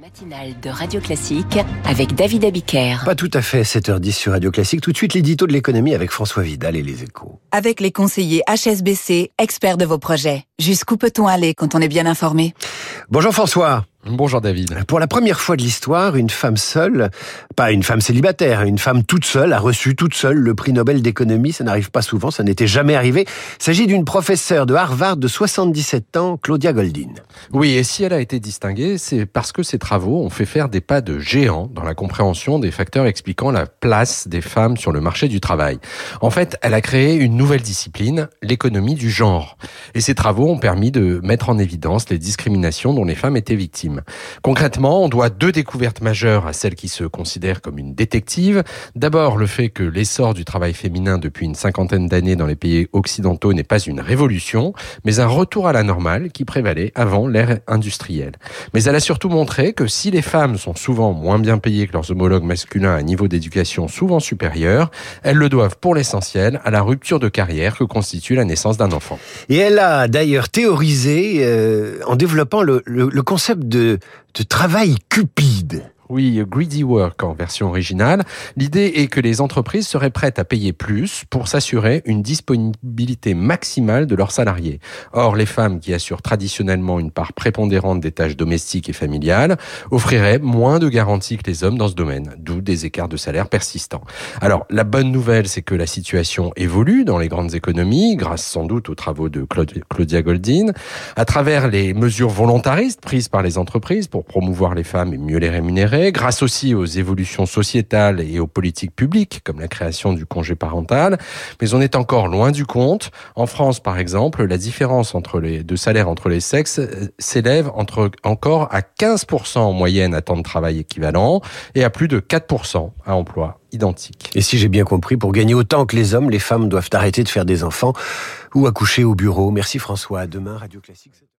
matinale de Radio Classique avec David Abiker. Pas tout à fait 7h10 sur Radio Classique. Tout de suite, l'édito de l'économie avec François Vidal et les échos. Avec les conseillers HSBC, experts de vos projets. Jusqu'où peut-on aller quand on est bien informé? Bonjour François. Bonjour David. Pour la première fois de l'histoire, une femme seule, pas une femme célibataire, une femme toute seule a reçu toute seule le prix Nobel d'économie. Ça n'arrive pas souvent, ça n'était jamais arrivé. Il s'agit d'une professeure de Harvard de 77 ans, Claudia Goldin. Oui, et si elle a été distinguée, c'est parce que ses travaux ont fait faire des pas de géant dans la compréhension des facteurs expliquant la place des femmes sur le marché du travail. En fait, elle a créé une nouvelle discipline, l'économie du genre. Et ses travaux ont permis de mettre en évidence les discriminations dont les femmes étaient victimes. Concrètement, on doit deux découvertes majeures à celle qui se considère comme une détective. D'abord, le fait que l'essor du travail féminin depuis une cinquantaine d'années dans les pays occidentaux n'est pas une révolution, mais un retour à la normale qui prévalait avant l'ère industrielle. Mais elle a surtout montré que si les femmes sont souvent moins bien payées que leurs homologues masculins à un niveau d'éducation souvent supérieur, elles le doivent pour l'essentiel à la rupture de carrière que constitue la naissance d'un enfant. Et elle a d'ailleurs théorisé euh, en développant le, concept de de, travail cupide. Oui, Greedy Work en version originale. L'idée est que les entreprises seraient prêtes à payer plus pour s'assurer une disponibilité maximale de leurs salariés. Or, les femmes qui assurent traditionnellement une part prépondérante des tâches domestiques et familiales offriraient moins de garanties que les hommes dans ce domaine, d'où des écarts de salaire persistants. Alors, la bonne nouvelle, c'est que la situation évolue dans les grandes économies, grâce sans doute aux travaux de Claudia Goldin, à travers les mesures volontaristes prises par les entreprises pour promouvoir les femmes et mieux les rémunérer grâce aussi aux évolutions sociétales et aux politiques publiques, comme la création du congé parental. Mais on est encore loin du compte. En France, par exemple, la différence de salaire entre les sexes euh, s'élève entre, encore à 15% en moyenne à temps de travail équivalent et à plus de 4% à emploi identique. Et si j'ai bien compris, pour gagner autant que les hommes, les femmes doivent arrêter de faire des enfants ou accoucher au bureau. Merci François. Demain, Radio Classique.